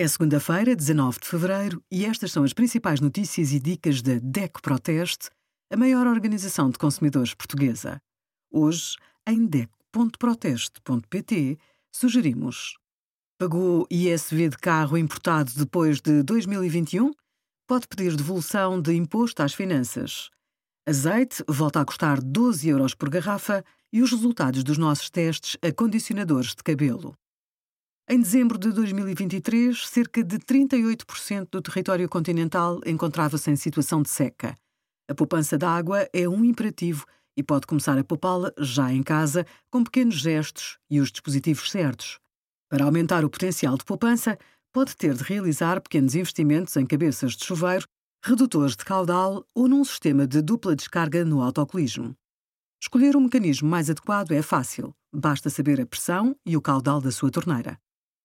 É segunda-feira, 19 de fevereiro, e estas são as principais notícias e dicas da DECO Proteste, a maior organização de consumidores portuguesa. Hoje, em DECO.proteste.pt, sugerimos: Pagou ISV de carro importado depois de 2021? Pode pedir devolução de imposto às finanças. Azeite volta a custar 12 euros por garrafa e os resultados dos nossos testes a condicionadores de cabelo. Em dezembro de 2023, cerca de 38% do território continental encontrava-se em situação de seca. A poupança de água é um imperativo e pode começar a poupá-la já em casa, com pequenos gestos e os dispositivos certos. Para aumentar o potencial de poupança, pode ter de realizar pequenos investimentos em cabeças de chuveiro, redutores de caudal ou num sistema de dupla descarga no autocolismo. Escolher o mecanismo mais adequado é fácil, basta saber a pressão e o caudal da sua torneira.